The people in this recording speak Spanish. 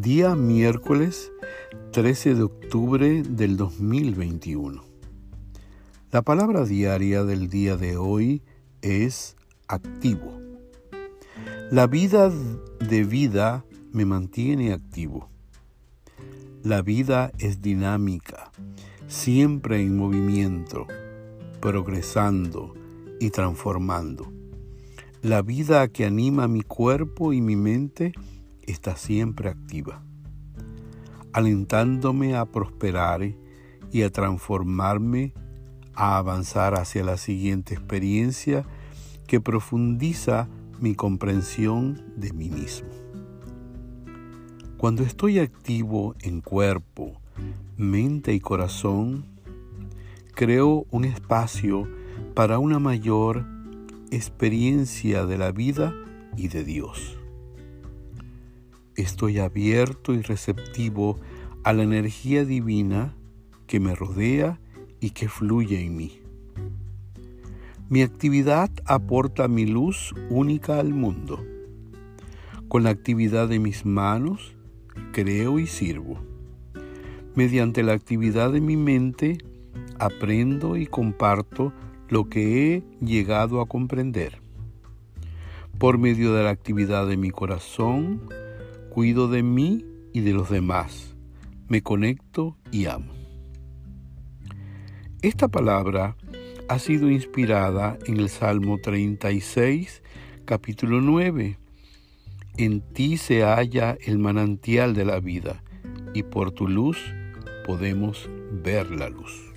Día miércoles 13 de octubre del 2021. La palabra diaria del día de hoy es activo. La vida de vida me mantiene activo. La vida es dinámica, siempre en movimiento, progresando y transformando. La vida que anima mi cuerpo y mi mente está siempre activa, alentándome a prosperar y a transformarme, a avanzar hacia la siguiente experiencia que profundiza mi comprensión de mí mismo. Cuando estoy activo en cuerpo, mente y corazón, creo un espacio para una mayor experiencia de la vida y de Dios. Estoy abierto y receptivo a la energía divina que me rodea y que fluye en mí. Mi actividad aporta mi luz única al mundo. Con la actividad de mis manos, creo y sirvo. Mediante la actividad de mi mente, aprendo y comparto lo que he llegado a comprender. Por medio de la actividad de mi corazón, cuido de mí y de los demás. Me conecto y amo. Esta palabra ha sido inspirada en el Salmo 36, capítulo 9. En ti se halla el manantial de la vida y por tu luz podemos ver la luz.